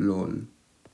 Lol.